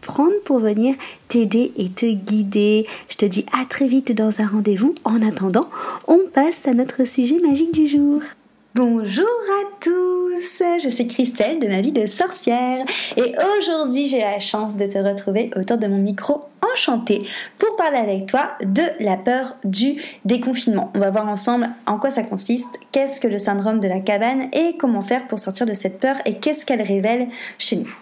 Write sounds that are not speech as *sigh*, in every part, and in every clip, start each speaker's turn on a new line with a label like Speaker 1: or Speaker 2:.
Speaker 1: prendre pour venir t'aider et te guider. Je te dis à très vite dans un rendez-vous. En attendant, on passe à notre sujet magique du jour. Bonjour à tous, je suis Christelle de ma vie de sorcière et aujourd'hui j'ai la chance de te retrouver autour de mon micro enchanté pour parler avec toi de la peur du déconfinement. On va voir ensemble en quoi ça consiste, qu'est-ce que le syndrome de la cabane et comment faire pour sortir de cette peur et qu'est-ce qu'elle révèle chez nous.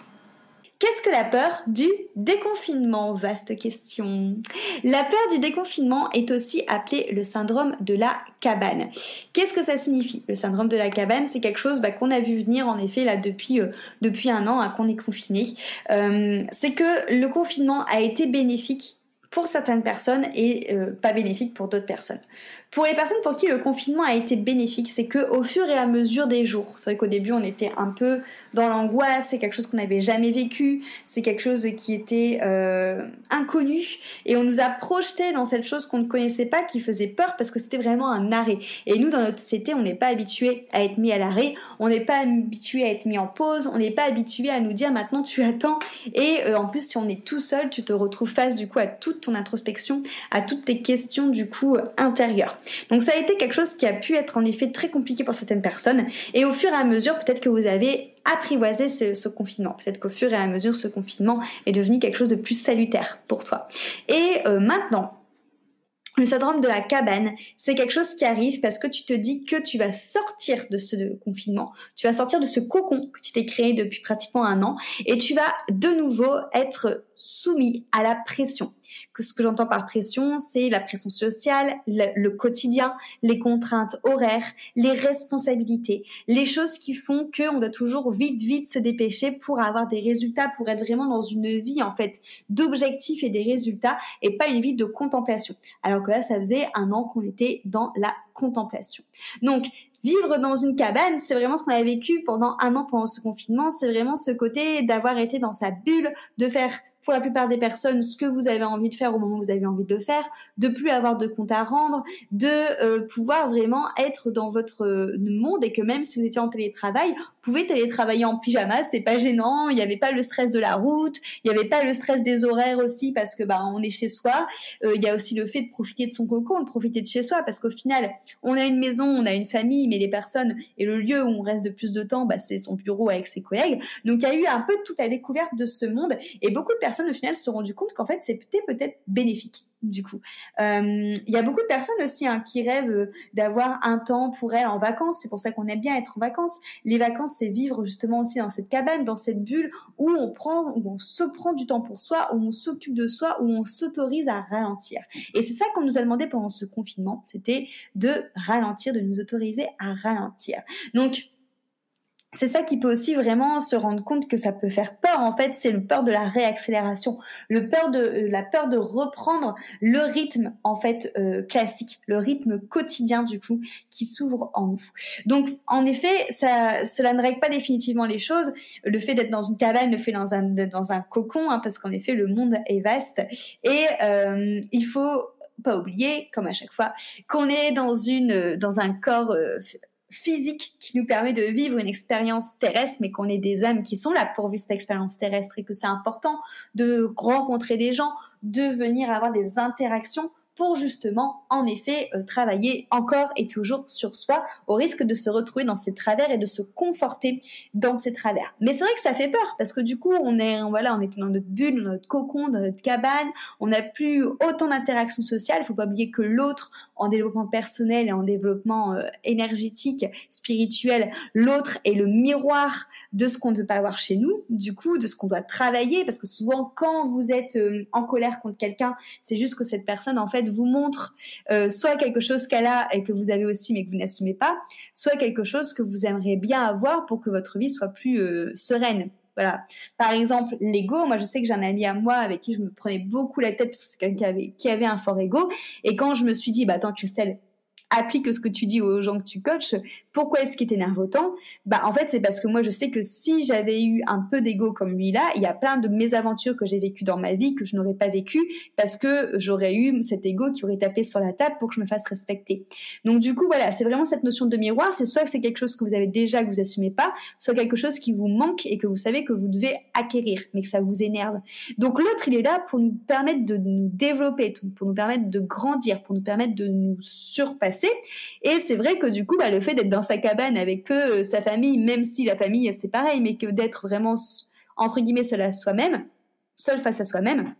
Speaker 1: Qu'est-ce que la peur du déconfinement? Vaste question. La peur du déconfinement est aussi appelée le syndrome de la cabane. Qu'est-ce que ça signifie? Le syndrome de la cabane, c'est quelque chose bah, qu'on a vu venir en effet euh, depuis un an hein, qu'on est confiné. Euh, c'est que le confinement a été bénéfique pour certaines personnes et euh, pas bénéfique pour d'autres personnes. Pour les personnes pour qui le confinement a été bénéfique, c'est que au fur et à mesure des jours, c'est vrai qu'au début on était un peu dans l'angoisse, c'est quelque chose qu'on n'avait jamais vécu, c'est quelque chose qui était euh, inconnu et on nous a projeté dans cette chose qu'on ne connaissait pas, qui faisait peur parce que c'était vraiment un arrêt. Et nous dans notre société, on n'est pas habitué à être mis à l'arrêt, on n'est pas habitué à être mis en pause, on n'est pas habitué à nous dire maintenant tu attends. Et euh, en plus si on est tout seul, tu te retrouves face du coup à toute ton introspection, à toutes tes questions du coup intérieures. Donc ça a été quelque chose qui a pu être en effet très compliqué pour certaines personnes. Et au fur et à mesure, peut-être que vous avez apprivoisé ce, confinement. Peut-être qu'au fur et à mesure, ce confinement est devenu quelque chose de plus salutaire pour toi. Et euh, maintenant, le syndrome de la cabane, c'est quelque chose qui arrive parce que tu te dis que tu vas sortir de ce confinement, tu vas sortir de ce cocon que tu t'es créé depuis pratiquement un an et tu vas de nouveau être soumis à la pression que ce que j'entends par pression, c'est la pression sociale, le, quotidien, les contraintes horaires, les responsabilités, les choses qui font qu'on doit toujours vite, vite se dépêcher pour avoir des résultats, pour être vraiment dans une vie en fait d'objectifs et des résultats et pas une vie de contemplation. Alors que là, ça faisait un an qu'on était dans la contemplation. Donc, vivre dans une cabane, c'est vraiment ce qu'on a vécu pendant un an pendant ce confinement. C'est vraiment ce côté d'avoir été dans sa bulle, de faire pour la plupart des personnes ce que vous avez envie de faire au moment où vous avez envie de le faire, de plus avoir de compte à rendre, de euh, pouvoir vraiment être dans votre euh, monde et que même si vous étiez en télétravail, vous pouvez télétravailler en pyjama, c'était pas gênant, il n'y avait pas le stress de la route, il n'y avait pas le stress des horaires aussi parce que bah on est chez soi. Euh, il y a aussi le fait de profiter de son cocon, de profiter de chez soi parce qu'au final, on a une maison, on a une famille, mais les personnes et le lieu où on reste de plus de temps, bah, c'est son bureau avec ses collègues. Donc il y a eu un peu toute la découverte de ce monde et beaucoup de personnes personnes au final se sont rendues compte qu'en fait c'était peut-être bénéfique du coup. Euh, il y a beaucoup de personnes aussi hein, qui rêvent euh, d'avoir un temps pour elles en vacances. C'est pour ça qu'on aime bien être en vacances. Les vacances, c'est vivre justement aussi dans cette cabane, dans cette bulle où on prend, où on se prend du temps pour soi, où on s'occupe de soi, où on s'autorise à ralentir. Et c'est ça qu'on nous a demandé pendant ce confinement, c'était de ralentir, de nous autoriser à ralentir. Donc c'est ça qui peut aussi vraiment se rendre compte que ça peut faire peur. En fait, c'est le peur de la réaccélération, le peur de euh, la peur de reprendre le rythme en fait euh, classique, le rythme quotidien du coup qui s'ouvre en nous. Donc, en effet, ça, cela ne règle pas définitivement les choses. Le fait d'être dans une cabane, le fait dans un dans un cocon, hein, parce qu'en effet, le monde est vaste et euh, il faut pas oublier, comme à chaque fois, qu'on est dans une dans un corps physique qui nous permet de vivre une expérience terrestre, mais qu'on est des âmes qui sont là pour vivre cette expérience terrestre et que c'est important de rencontrer des gens, de venir avoir des interactions
Speaker 2: pour justement, en effet, euh, travailler encore et toujours sur soi, au risque de se retrouver dans ses travers et de se conforter dans ses travers. Mais c'est vrai que ça fait peur parce que du coup, on est, voilà, on était dans notre bulle, dans notre cocon, dans notre cabane, on n'a plus autant d'interactions sociales. Il faut pas oublier que l'autre, en développement personnel et en développement euh, énergétique, spirituel, l'autre est le miroir de ce qu'on ne veut pas avoir chez nous, du coup, de ce qu'on doit travailler, parce que souvent, quand vous êtes euh, en colère contre quelqu'un, c'est juste que cette personne, en fait, vous montre euh, soit quelque chose qu'elle a et que vous avez aussi, mais que vous n'assumez pas, soit quelque chose que vous aimeriez bien avoir pour que votre vie soit plus sereine. Voilà. Par exemple, l'ego, moi je sais que j'ai un ami à moi avec qui je me prenais beaucoup la tête parce que c'est quelqu'un qui avait, qui avait un fort ego. Et quand je me suis dit, bah attends Christelle, applique ce que tu dis aux gens que tu coaches, pourquoi est-ce qu'il t'énerve autant? Bah en fait c'est parce que moi je sais que si j'avais eu un peu d'ego comme lui là, il y a plein de mésaventures que j'ai vécues dans ma vie que je n'aurais pas vécues parce que j'aurais eu cet ego qui aurait tapé sur la table pour que je me fasse respecter. Donc du coup voilà, c'est vraiment cette notion de miroir, c'est soit que c'est quelque chose que vous avez déjà que vous assumez pas, soit quelque chose qui vous manque et que vous savez que vous devez acquérir mais que ça vous énerve. Donc l'autre il est là pour nous permettre de nous développer, pour nous permettre de grandir, pour nous permettre de nous surpasser et c'est vrai que du coup, bah, le fait d'être dans sa cabane avec que euh, sa famille, même si la famille c'est pareil, mais que d'être vraiment entre guillemets seul à soi-même, seul face à soi-même,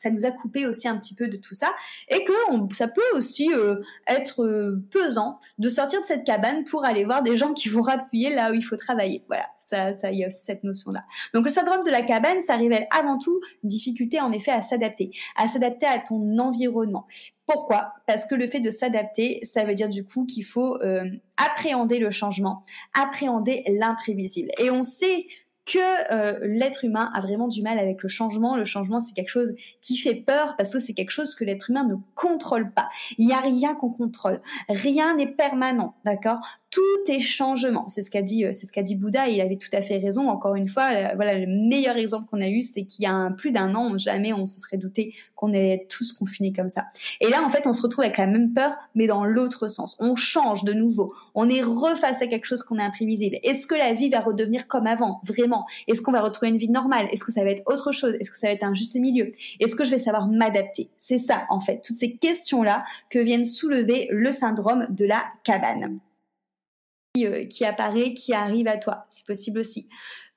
Speaker 2: ça nous a coupé aussi un petit peu de tout ça et que ça peut aussi euh, être euh, pesant de sortir de cette cabane pour aller voir des gens qui vont appuyer là où il faut travailler. Voilà, ça, ça y a cette notion-là. Donc le syndrome de la cabane, ça révèle avant tout une difficulté en effet à s'adapter, à s'adapter à ton environnement. Pourquoi? Parce que le fait de s'adapter, ça veut dire du coup qu'il faut euh, appréhender le changement, appréhender l'imprévisible. Et on sait que euh, l'être humain a vraiment du mal avec le changement. Le changement, c'est quelque chose qui fait peur parce que c'est quelque chose que l'être humain ne contrôle pas. Il n'y a rien qu'on contrôle. Rien n'est permanent, d'accord? Tout est changement. C'est ce qu'a dit, euh, c'est ce qu'a dit Bouddha. Il avait tout à fait raison. Encore une fois, voilà, le meilleur exemple qu'on a eu, c'est qu'il y a plus d'un an, jamais on se serait douté qu'on être tous confinés comme ça. Et là, en fait, on se retrouve avec la même peur, mais dans l'autre sens. On change de nouveau. On est reface à quelque chose qu'on est imprévisible. Est-ce que la vie va redevenir comme avant, vraiment Est-ce qu'on va retrouver une vie normale? Est-ce que ça va être autre chose? Est-ce que ça va être un juste milieu? Est-ce que je vais savoir m'adapter? C'est ça, en fait, toutes ces questions-là que viennent soulever le syndrome de la cabane. Euh, qui apparaît, qui arrive à toi. C'est possible aussi.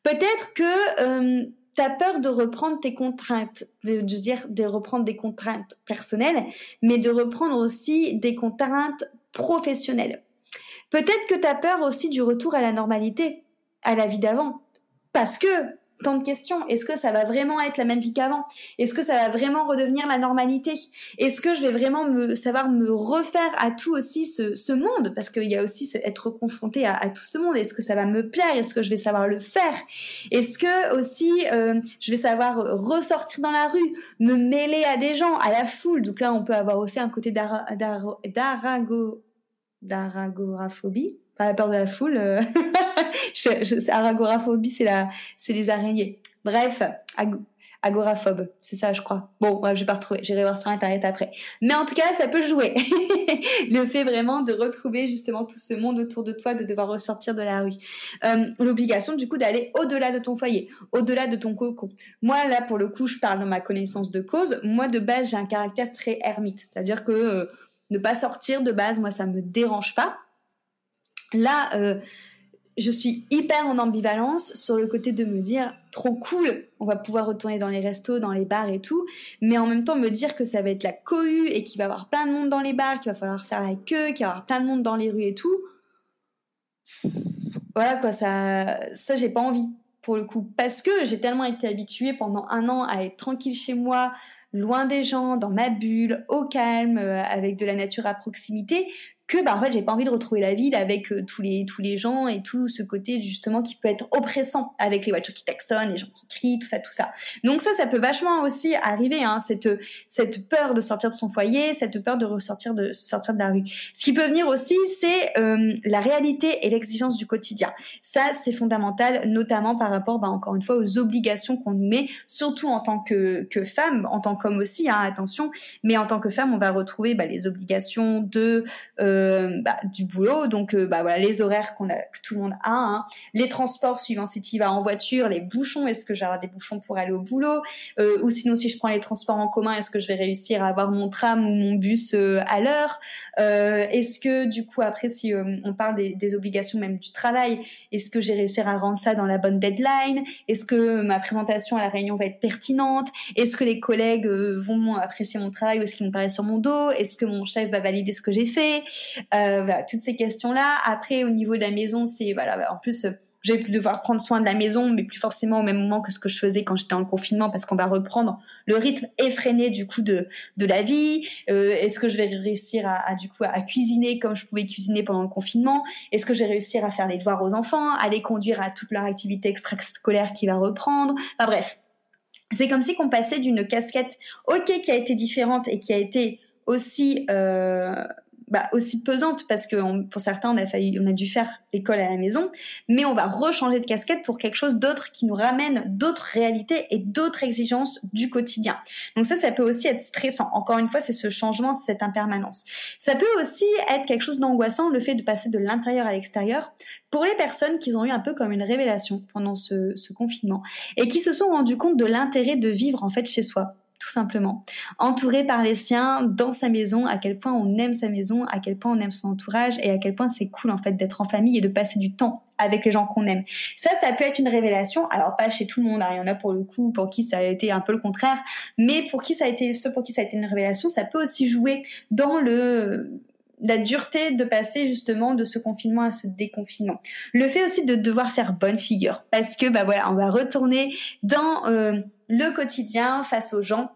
Speaker 2: Peut-être que euh, tu as peur de reprendre tes contraintes, de, dire de reprendre des contraintes personnelles, mais de reprendre aussi des contraintes professionnelles. Peut-être que tu as peur aussi du retour à la normalité, à la vie d'avant. Parce que tant de questions. Est-ce que ça va vraiment être la même vie qu'avant? Est-ce que ça va vraiment redevenir la normalité? Est-ce que je vais vraiment me savoir me refaire à tout aussi ce, monde? Parce qu'il y a aussi être confronté à, tout ce monde. Est-ce que ça va me plaire? Est-ce que je vais savoir le faire? Est-ce que aussi euh, je vais savoir ressortir dans la rue, me mêler à des gens, à la foule? Donc là, on peut avoir aussi un côté d'aragoraphobie, pas la peur de la foule. Euh. *laughs* *laughs* je, aragoraphobie, c'est les araignées. Bref, agoraphobe, c'est ça, je crois. Bon, je vais pas retrouver, j'irai voir sur internet après. Mais en tout cas, ça peut jouer. *laughs* le fait vraiment de retrouver justement tout ce monde autour de toi, de devoir ressortir de la rue. Euh, L'obligation, du coup, d'aller au-delà de ton foyer, au-delà de ton cocon. Moi, là, pour le coup, je parle de ma connaissance de cause. Moi, de base, j'ai un caractère très ermite, c'est-à-dire que euh, ne pas sortir de base, moi, ça me dérange pas. Là, euh, je suis hyper en ambivalence sur le côté de me dire trop cool, on va pouvoir retourner dans les restos, dans les bars et tout, mais en même temps me dire que ça va être la cohue et qu'il va y avoir plein de monde dans les bars, qu'il va falloir faire la queue, qu'il va y avoir plein de monde dans les rues et tout. Voilà quoi, ça, ça j'ai pas envie pour le coup, parce que j'ai tellement été habituée pendant un an à être tranquille chez moi, loin des gens, dans ma bulle, au calme, euh, avec de la nature à proximité, que bah en fait j'ai pas envie de retrouver la ville avec euh, tous les tous les gens et tout ce côté justement qui peut être oppressant avec les voitures qui klaxonnent, les gens qui crient, tout ça tout ça. Donc ça ça peut vachement aussi arriver hein, cette cette peur de sortir de son foyer, cette peur de ressortir de sortir de la rue. Ce qui peut venir aussi c'est euh, la réalité et l'exigence du quotidien. Ça c'est fondamental notamment par rapport bah, encore une fois aux obligations qu'on nous met surtout en tant que que femme, en tant qu'homme aussi hein, attention, mais en tant que femme on va retrouver bah, les obligations de euh, euh, bah, du boulot. Donc, euh, bah voilà, les horaires qu'on a, que tout le monde a, hein. les transports suivant si tu vas en voiture, les bouchons. Est-ce que j'aurai des bouchons pour aller au boulot? Euh, Ou sinon, si je prends les transports en commun, est-ce que je vais réussir à avoir mon tram ou mon bus à l'heure? Est-ce que du coup, après, si on parle des, obligations même du travail, est-ce que j'ai réussi à rendre ça dans la bonne deadline? Est-ce que ma présentation à la réunion va être pertinente? Est-ce que les collègues vont apprécier mon travail ou est-ce qu'ils vont parler sur mon dos? Est-ce que mon chef va valider ce que j'ai fait? euh, voilà, toutes ces questions-là. Après, au niveau de la maison, c'est voilà, en plus j'ai pu devoir prendre soin de la maison, mais plus forcément au même moment que ce que je faisais quand j'étais en confinement, parce qu'on va reprendre le rythme effréné du coup de de la vie. Euh, Est-ce que je vais réussir à, à, du coup à cuisiner comme je pouvais cuisiner pendant le confinement? Est-ce que je vais réussir à faire les devoirs aux enfants, à les conduire à toute leur activité extrascolaire qui va reprendre? Enfin bref, c'est comme si qu'on passait d'une casquette ok qui a été différente et qui a été aussi euh, bah, aussi pesante parce que pour certains on a failli, on a dû faire l'école à la maison, mais on va rechanger de casquette pour quelque chose d'autre qui nous ramène d'autres réalités et d'autres exigences du quotidien. Donc ça, ça peut aussi être stressant. Encore une fois, c'est ce changement, cette impermanence. Ça peut aussi être quelque chose d'angoissant, le fait de passer de l'intérieur à l'extérieur, pour les personnes qui ont eu un peu comme une révélation pendant ce, ce confinement et qui se sont rendues compte de l'intérêt de vivre en fait chez soi simplement. Entouré par les siens, dans sa maison, à quel point on aime sa maison, à quel point on aime son entourage et à quel point c'est cool en fait d'être en famille et de passer du temps avec les gens qu'on aime. Ça, ça peut être une révélation. Alors pas chez tout le monde, hein. il y en a pour le coup pour qui ça a été un peu le contraire, mais pour qui ça a été, ceux pour qui ça a été une révélation, ça peut aussi jouer dans le la dureté de passer justement de ce confinement à ce déconfinement. Le fait aussi de devoir faire bonne figure parce que bah voilà, on va retourner dans euh, le quotidien face aux gens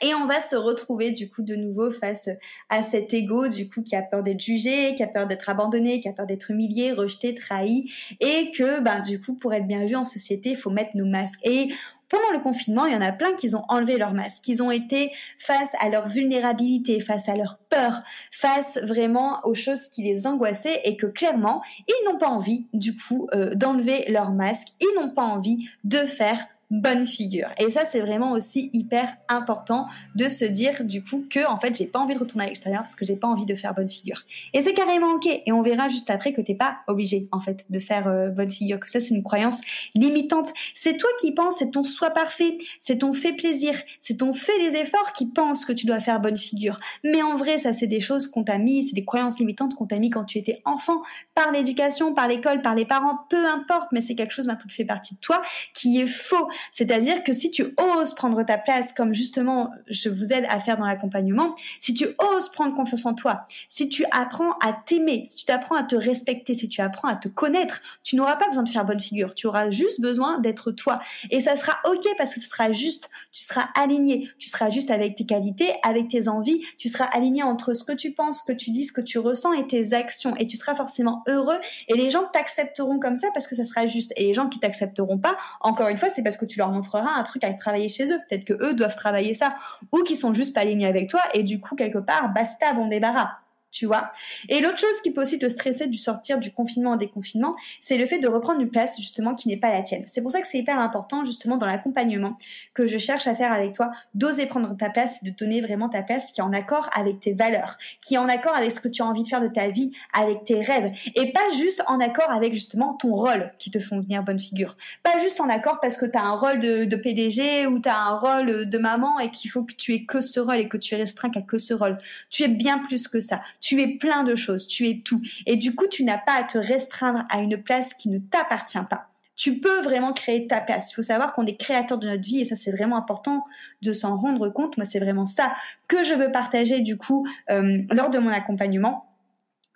Speaker 2: et on va se retrouver du coup de nouveau face à cet ego du coup qui a peur d'être jugé, qui a peur d'être abandonné, qui a peur d'être humilié, rejeté, trahi. Et que ben du coup pour être bien vu en société, il faut mettre nos masques. Et pendant le confinement, il y en a plein qui ont enlevé leur masque, qui ont été face à leur vulnérabilité, face à leur peur, face vraiment aux choses qui les angoissaient et que clairement, ils n'ont pas envie du coup euh, d'enlever leur masque, ils n'ont pas envie de faire bonne figure. Et ça, c'est vraiment aussi hyper important de se dire du coup que en fait, j'ai pas envie de retourner à l'extérieur parce que j'ai pas envie de faire bonne figure. Et c'est carrément ok. Et on verra juste après que t'es pas obligé en fait de faire euh, bonne figure. Que ça, c'est une croyance limitante. C'est toi qui penses, c'est ton soi parfait, c'est ton fait plaisir, c'est ton fait des efforts qui pense que tu dois faire bonne figure. Mais en vrai, ça, c'est des choses qu'on t'a mis, c'est des croyances limitantes qu'on t'a mis quand tu étais enfant, par l'éducation, par l'école, par les parents, peu importe. Mais c'est quelque chose maintenant qui fait partie de toi qui est faux c'est-à-dire que si tu oses prendre ta place, comme justement je vous aide à faire dans l'accompagnement, si tu oses prendre confiance en toi, si tu apprends à t'aimer, si tu apprends à te respecter, si tu apprends à te connaître, tu n'auras pas besoin de faire bonne figure. Tu auras juste besoin d'être toi. Et ça sera ok parce que ce sera juste. Tu seras aligné. Tu seras juste avec tes qualités, avec tes envies. Tu seras aligné entre ce que tu penses, ce que tu dis, ce que tu ressens et tes actions. Et tu seras forcément heureux. Et les gens t'accepteront comme ça parce que ça sera juste. Et les gens qui t'accepteront pas, encore une fois, c'est parce que tu leur montrera un truc à travailler chez eux. Peut-être que eux doivent travailler ça, ou qu'ils sont juste pas alignés avec toi, et du coup, quelque part, basta, bon débarras tu vois. Et l'autre chose qui peut aussi te stresser du sortir du confinement en déconfinement, c'est le fait de reprendre une place justement qui n'est pas la tienne. C'est pour ça que c'est hyper important justement dans l'accompagnement que je cherche à faire avec toi, d'oser prendre ta place et de donner vraiment ta place qui est en accord avec tes valeurs, qui est en accord avec ce que tu as envie de faire de ta vie, avec tes rêves, et pas juste en accord avec justement ton rôle qui te font venir bonne figure. Pas juste en accord parce que tu as un rôle de, PDG ou tu as un rôle de maman et qu'il faut que tu aies que ce rôle et que tu es restreint qu'à que ce rôle. Tu es bien plus que ça tu es plein de choses, tu es tout. Et du coup, tu n'as pas à te restreindre à une place qui ne t'appartient pas. Tu peux vraiment créer ta place. Il faut savoir qu'on est créateur de notre vie et ça c'est vraiment important de s'en rendre compte. Moi c'est vraiment ça que je veux partager du coup euh, lors de mon accompagnement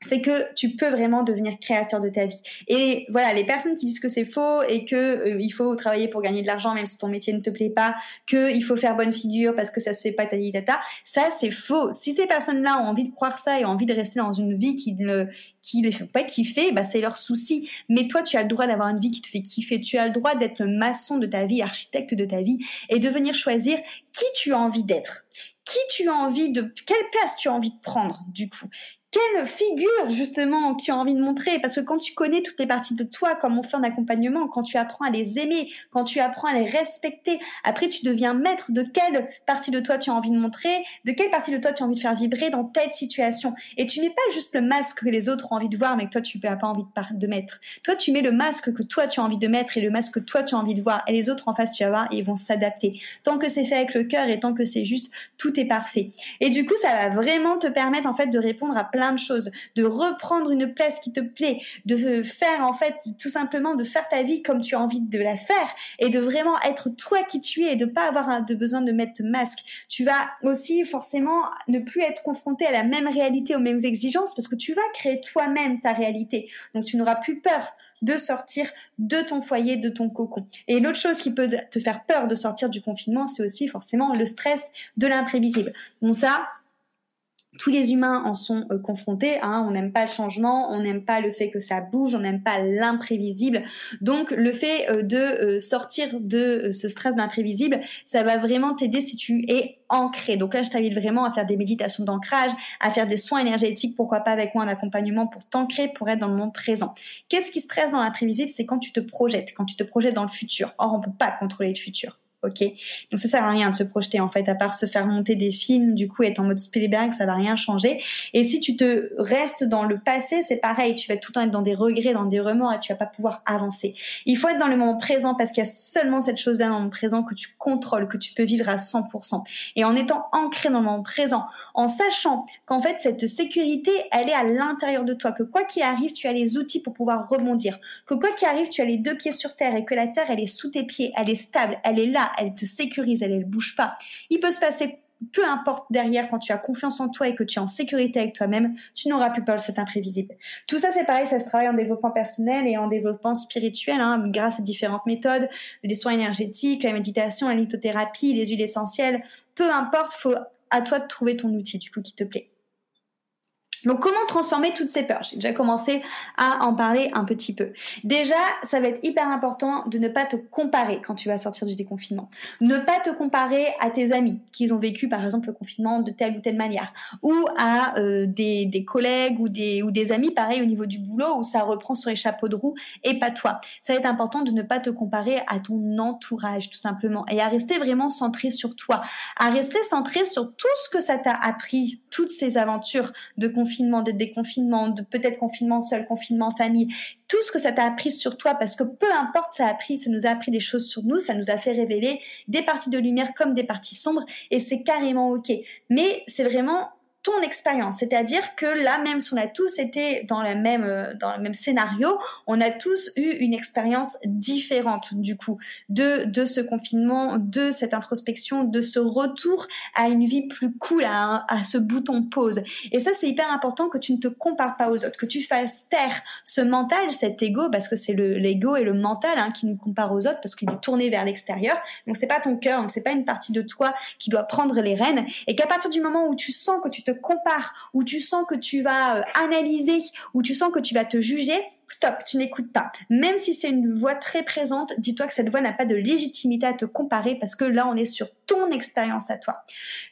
Speaker 2: c'est que tu peux vraiment devenir créateur de ta vie. Et voilà, les personnes qui disent que c'est faux et que euh, il faut travailler pour gagner de l'argent même si ton métier ne te plaît pas, que il faut faire bonne figure parce que ça se fait pas ta tata, ça c'est faux. Si ces personnes-là ont envie de croire ça et ont envie de rester dans une vie qui ne qui les fait pas kiffer, bah c'est leur souci. Mais toi, tu as le droit d'avoir une vie qui te fait kiffer. Tu as le droit d'être le maçon de ta vie, architecte de ta vie et de venir choisir qui tu as envie d'être qui tu as envie de, quelle place tu as envie de prendre, du coup quelle figure justement tu as envie de montrer? Parce que quand tu connais toutes les parties de toi, comme on fait en accompagnement, quand tu apprends à les aimer, quand tu apprends à les respecter, après tu deviens maître de quelle partie de toi tu as envie de montrer, de quelle partie de toi tu as envie de faire vibrer dans telle situation. Et tu mets pas juste le masque que les autres ont envie de voir, mais que toi tu n'as pas envie de, de mettre. Toi tu mets le masque que toi tu as envie de mettre et le masque que toi tu as envie de voir. Et les autres en face tu vas voir et ils vont s'adapter. Tant que c'est fait avec le cœur et tant que c'est juste, tout est parfait. Et du coup ça va vraiment te permettre en fait de répondre à plein de choses, de reprendre une place qui te plaît, de faire en fait tout simplement de faire ta vie comme tu as envie de la faire et de vraiment être toi qui tu es et de pas avoir de besoin de mettre masque. Tu vas aussi forcément ne plus être confronté à la même réalité, aux mêmes exigences parce que tu vas créer toi-même ta réalité. Donc tu n'auras plus peur de sortir de ton foyer, de ton cocon. Et l'autre chose qui peut te faire peur de sortir du confinement, c'est aussi forcément le stress de l'imprévisible. Bon ça, tous les humains en sont euh, confrontés. Hein. On n'aime pas le changement, on n'aime pas le fait que ça bouge, on n'aime pas l'imprévisible. Donc le fait euh, de euh, sortir de ce stress d'imprévisible, ça va vraiment t'aider si tu es ancré. Donc là, je t'invite vraiment à faire des méditations d'ancrage, à faire des soins énergétiques, pourquoi pas avec moi un accompagnement pour t'ancrer, pour être dans le moment présent. Qu'est-ce qui stresse dans l'imprévisible? C'est quand tu te projettes, quand tu te projettes dans le futur. Or, on peut pas contrôler le futur ok Donc ça sert à rien de se projeter en fait, à part se faire monter des films, du coup être en mode Spielberg, ça va rien changer. Et si tu te restes dans le passé, c'est pareil, tu vas tout le temps être dans des regrets, dans des remords et tu vas pas pouvoir avancer. Il faut être dans le moment présent parce qu'il y a seulement cette chose-là dans le moment présent que tu contrôles, que tu peux vivre à 100%. Et en étant ancré dans le moment présent, en sachant qu'en fait cette sécurité, elle est à l'intérieur de toi, que quoi qu'il arrive, tu as les outils pour pouvoir rebondir, que quoi qu'il arrive, tu as les deux pieds sur terre et que la terre, elle est sous tes pieds, elle est stable, elle est là, elle te sécurise, elle, elle bouge pas. Il peut se passer peu importe derrière, quand tu as confiance en toi et que tu es en sécurité avec toi-même, tu n'auras plus peur de cet imprévisible. Tout ça, c'est pareil, ça se travaille en développement personnel et en développement spirituel, hein, grâce à différentes méthodes, les soins énergétiques, la méditation, la lithothérapie, les huiles essentielles. Peu importe, faut à toi de trouver ton outil, du coup, qui te plaît. Donc comment transformer toutes ces peurs? J'ai déjà commencé à en parler un petit peu. Déjà, ça va être hyper important de ne pas te comparer quand tu vas sortir du déconfinement. Ne pas te comparer à tes amis qui ont vécu par exemple le confinement de telle ou telle manière ou à euh, des, collègues ou des, ou des amis pareil au niveau du boulot où ça reprend sur les chapeaux de roue et pas toi. Ça va être important de ne pas te comparer à ton entourage tout simplement et à rester vraiment centré sur toi, à rester centré sur tout ce que ça t'a appris, toutes ces aventures de confinement de déconfinement, de peut-être confinement seul, confinement famille, tout ce que ça t'a appris sur toi, parce que peu importe, ça a appris, ça nous a appris des choses sur nous, ça nous a fait révéler des parties de lumière comme des parties sombres, et c'est carrément ok. Mais c'est vraiment ton expérience. C'est-à-dire que là, même si on a tous été dans, la même, euh, dans le même scénario, on a tous eu une expérience différente, du coup, de, de ce confinement, de cette introspection, de ce retour à une vie plus cool, à, à ce bouton pause. Et ça, c'est hyper important que tu ne te compares pas aux autres, que tu fasses taire ce mental, cet ego, parce que c'est l'ego et le mental hein, qui nous comparent aux autres, parce qu'il est tourné vers l'extérieur. Donc, c'est pas ton cœur, donc c'est pas une partie de toi qui doit prendre les rênes. Et qu'à partir du moment où tu sens que tu te compares, où tu sens que tu vas euh, analyser, où tu sens que tu vas te juger, stop, tu n'écoutes pas. Même si c'est une voix très présente, dis-toi que cette voix n'a pas de légitimité à te comparer parce que là, on est sur ton expérience à toi.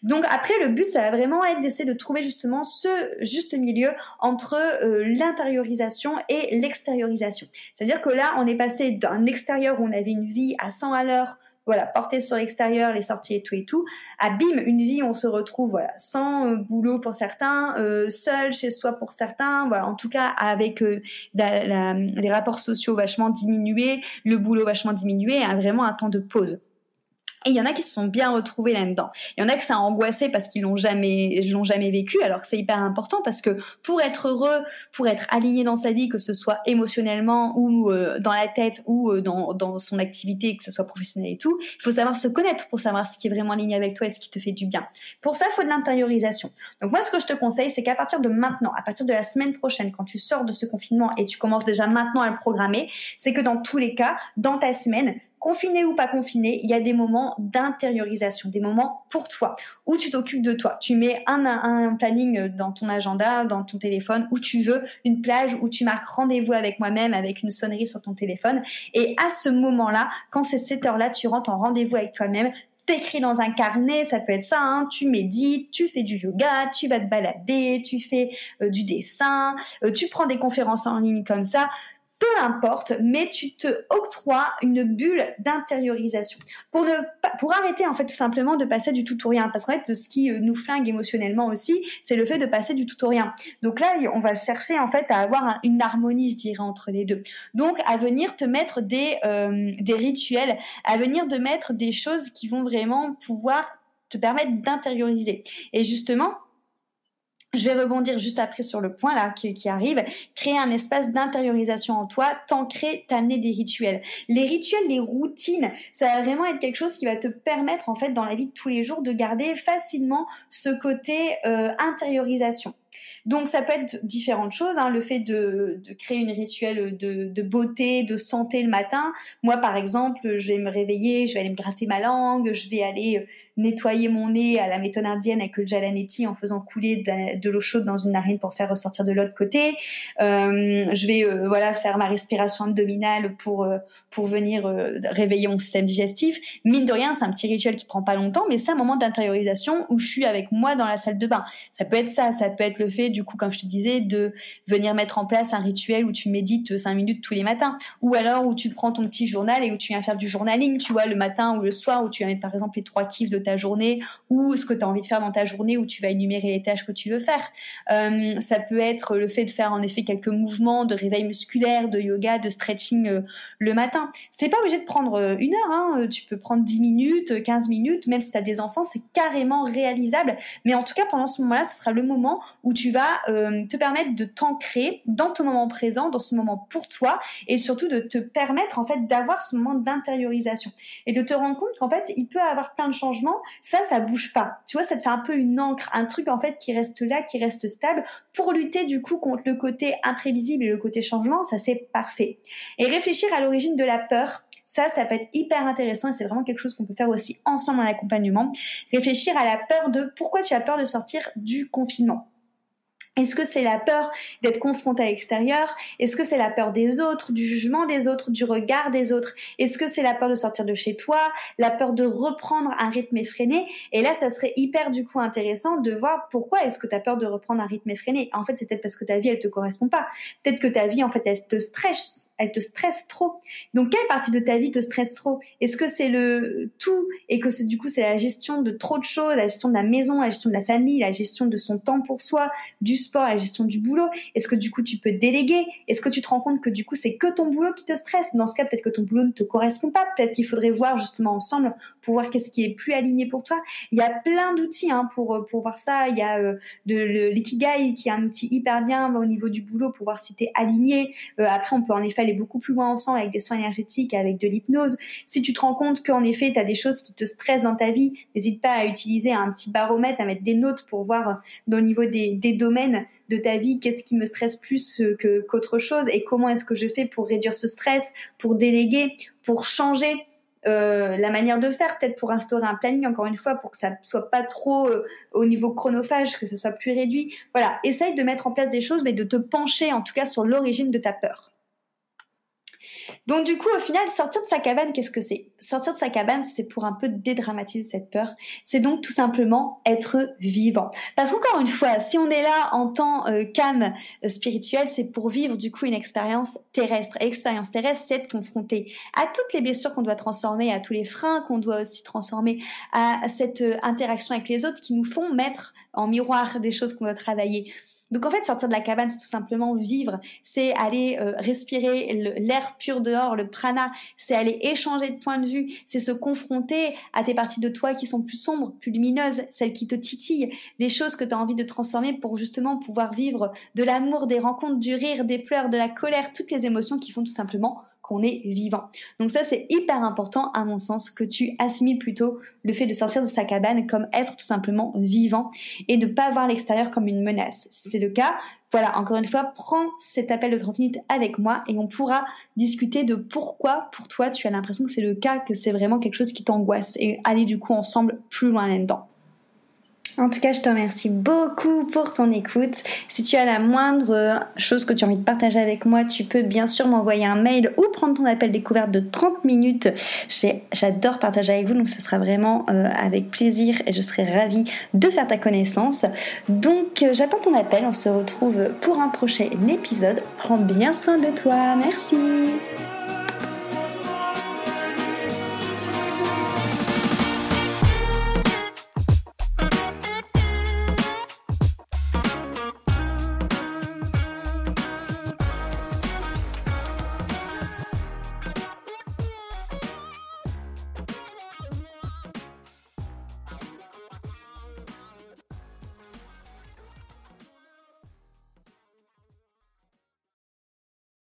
Speaker 2: Donc après, le but, ça va vraiment être d'essayer de trouver justement ce juste milieu entre euh, l'intériorisation et l'extériorisation. C'est-à-dire que là, on est passé d'un extérieur où on avait une vie à 100 à l'heure, voilà, porter sur l'extérieur, les sorties et tout et tout. À bim, une vie, on se retrouve voilà sans euh, boulot pour certains, euh, seul chez soi pour certains, voilà, en tout cas avec euh, les rapports sociaux vachement diminués, le boulot vachement diminué, et vraiment un temps de pause. Et il y en a qui se sont bien retrouvés là-dedans. Il y en a qui ça a angoissé parce qu'ils l'ont jamais, l'ont jamais vécu, alors que c'est hyper important parce que pour être heureux, pour être aligné dans sa vie, que ce soit émotionnellement ou euh, dans la tête ou euh, dans, dans son activité, que ce soit professionnel et tout, il faut savoir se connaître pour savoir ce qui est vraiment aligné avec toi et ce qui te fait du bien. Pour ça, il faut de l'intériorisation. Donc moi, ce que je te conseille, c'est qu'à partir de maintenant, à partir de la semaine prochaine, quand tu sors de ce confinement et tu commences déjà maintenant à le programmer, c'est que dans tous les cas, dans ta semaine, confiné ou pas confiné, il y a des moments d'intériorisation, des moments pour toi, où tu t'occupes de toi. Tu mets un, un planning dans ton agenda, dans ton téléphone, où tu veux, une plage où tu marques rendez-vous avec moi-même, avec une sonnerie sur ton téléphone. Et à ce moment-là, quand c'est cette heure-là, tu rentres en rendez-vous avec toi-même, t'écris dans un carnet, ça peut être ça, hein, tu médites, tu fais du yoga, tu vas te balader, tu fais euh, du dessin, euh, tu prends des conférences en ligne comme ça, peu importe, mais tu te octroies une bulle d'intériorisation pour ne pour arrêter en fait tout simplement de passer du tout ou rien parce qu'en fait ce qui euh, nous flingue émotionnellement aussi, c'est le fait de passer du tout ou rien. Donc là, on va chercher en fait à avoir une harmonie, je dirais entre les deux. Donc à venir te mettre des euh, des rituels, à venir de mettre des choses qui vont vraiment pouvoir te permettre d'intérioriser. Et justement, je vais rebondir juste après sur le point là qui, arrive. Créer un espace d'intériorisation en toi, t'ancrer, t'amener des rituels. Les rituels, les routines, ça va vraiment être quelque chose qui va te permettre en fait dans la vie de tous les jours de garder facilement ce côté euh, intériorisation. Donc ça peut être différentes choses, hein. le fait de, créer une rituel de, beauté, de santé le matin. Moi par exemple, je vais me réveiller, je vais aller me gratter ma langue, je vais aller euh, nettoyer mon nez à la méthode indienne avec le jalanetti en faisant couler de, l'eau chaude dans une narine pour faire ressortir de l'autre côté. Euh, je vais euh, voilà faire ma respiration abdominale pour pour venir réveiller mon système digestif. Mine de rien, c'est un petit rituel qui prend pas longtemps, mais c'est un moment d'intériorisation où je suis avec moi dans la salle de bain. Ça peut être ça, ça peut être le fait du coup, comme je te disais, de venir mettre en place un rituel où tu médites cinq minutes tous les matins, ou alors où tu prends ton petit journal et où tu viens faire du journaling, tu vois, le matin ou le soir, où tu vas mettre par exemple les trois kiffs de ta journée ou ce que tu as envie de faire dans ta journée où tu vas énumérer les tâches que tu veux faire. Euh, ça peut être le fait de faire en effet quelques mouvements de réveil musculaire, de yoga, de stretching euh, le matin. C'est pas obligé de prendre euh, une heure, hein. tu peux prendre 10 minutes, 15 minutes, même si tu as des enfants, c'est carrément réalisable. Mais en tout cas, pendant ce moment-là, ce sera le moment où tu vas te permettre de t'ancrer dans ton moment présent, dans ce moment pour toi, et surtout de te permettre en fait d'avoir ce moment d'intériorisation et de te rendre compte qu'en fait, il peut avoir plein de changements ça, ça bouge pas. Tu vois, ça te fait un peu une encre, un truc en fait qui reste là, qui reste stable pour lutter du coup contre le côté imprévisible et le côté changement. Ça, c'est parfait. Et réfléchir à l'origine de la peur. Ça, ça peut être hyper intéressant et c'est vraiment quelque chose qu'on peut faire aussi ensemble en accompagnement. Réfléchir à la peur de pourquoi tu as peur de sortir du confinement. Est-ce que c'est la peur d'être confronté à l'extérieur? Est-ce que c'est la peur des autres, du jugement des autres, du regard des autres? Est-ce que c'est la peur de sortir de chez toi La peur de reprendre un rythme effréné? Et là, ça serait hyper du coup intéressant de voir pourquoi est-ce que tu as peur de reprendre un rythme effréné? En fait, c'est peut-être parce que ta vie, elle te correspond pas. Peut-être que ta vie, en fait, elle te stresse, elle te stresse trop. Donc, quelle partie de ta vie te stresse trop? Est-ce que c'est le tout et que du coup, c'est la gestion de trop de choses, la gestion de la maison, la gestion de la famille, la gestion de son temps pour soi, du sport, la gestion du boulot? Est-ce que du coup tu peux déléguer? Est-ce que tu te rends compte que du coup c'est que ton boulot qui te stresse? Dans ce cas, peut-être que ton boulot ne te correspond pas. Peut-être qu'il faudrait voir justement ensemble pour voir qu'est-ce qui est plus aligné pour toi. Il y a plein d'outils hein, pour euh, pour voir ça. Il y a euh, de l'ikigai qui est un outil hyper bien au niveau du boulot pour voir si tu es aligné. Euh, après, on peut en effet aller beaucoup plus loin ensemble avec des soins énergétiques, avec de l'hypnose. Si tu te rends compte qu'en effet tu as des choses qui te stressent dans ta vie, n'hésite pas à utiliser un petit baromètre, à mettre des notes pour voir au niveau des, domaines de ta vie, qu'est-ce qui me stresse plus euh, que qu'autre chose et comment est-ce que je fais pour réduire ce stress, pour déléguer, pour changer euh, la manière de faire, peut-être pour instaurer un planning, encore une fois, pour que ça soit pas trop euh, au niveau chronophage, que ce soit plus réduit. Voilà, essaye de mettre en place des choses, mais de te pencher en tout cas sur l'origine de ta peur. Donc du coup, au final, sortir de sa cabane, qu'est-ce que c'est? Sortir de sa cabane, c'est pour un peu dédramatiser cette peur. C'est donc tout simplement être vivant. Parce qu'encore une fois, si on est là en tant euh, qu'âme spirituelle, c'est pour vivre du coup une expérience terrestre. Et l'expérience terrestre, c'est être confronté à toutes les blessures qu'on doit transformer, à tous les freins qu'on doit aussi transformer, à cette euh, interaction avec les autres qui nous font mettre en miroir des choses qu'on doit travailler. Donc en fait, sortir de la cabane, c'est tout simplement vivre, c'est aller euh, respirer l'air pur dehors, le prana, c'est aller échanger de points de vue, c'est se confronter à tes parties de toi qui sont plus sombres, plus lumineuses, celles qui te titillent, les choses que tu as envie de transformer pour justement pouvoir vivre de l'amour, des rencontres, du rire, des pleurs, de la colère, toutes les émotions qui font tout simplement est vivant. Donc ça, c'est hyper important à mon sens que tu assimiles plutôt le fait de sortir de sa cabane comme être tout simplement vivant et de pas voir l'extérieur comme une menace. Si c'est le cas, voilà, encore une fois, prends cet appel de 30 minutes avec moi et on pourra discuter de pourquoi pour toi tu as l'impression que c'est le cas, que c'est vraiment quelque chose qui t'angoisse et aller du coup ensemble plus loin là-dedans. En tout cas, je te remercie beaucoup pour ton écoute. Si tu as la moindre chose que tu as envie de partager avec moi, tu peux bien sûr m'envoyer un mail ou prendre ton appel découverte de 30 minutes. J'adore partager avec vous, donc ça sera vraiment euh, avec plaisir et je serai ravie de faire ta connaissance. Donc euh, j'attends ton appel, on se retrouve pour un prochain épisode. Prends bien soin de toi, merci.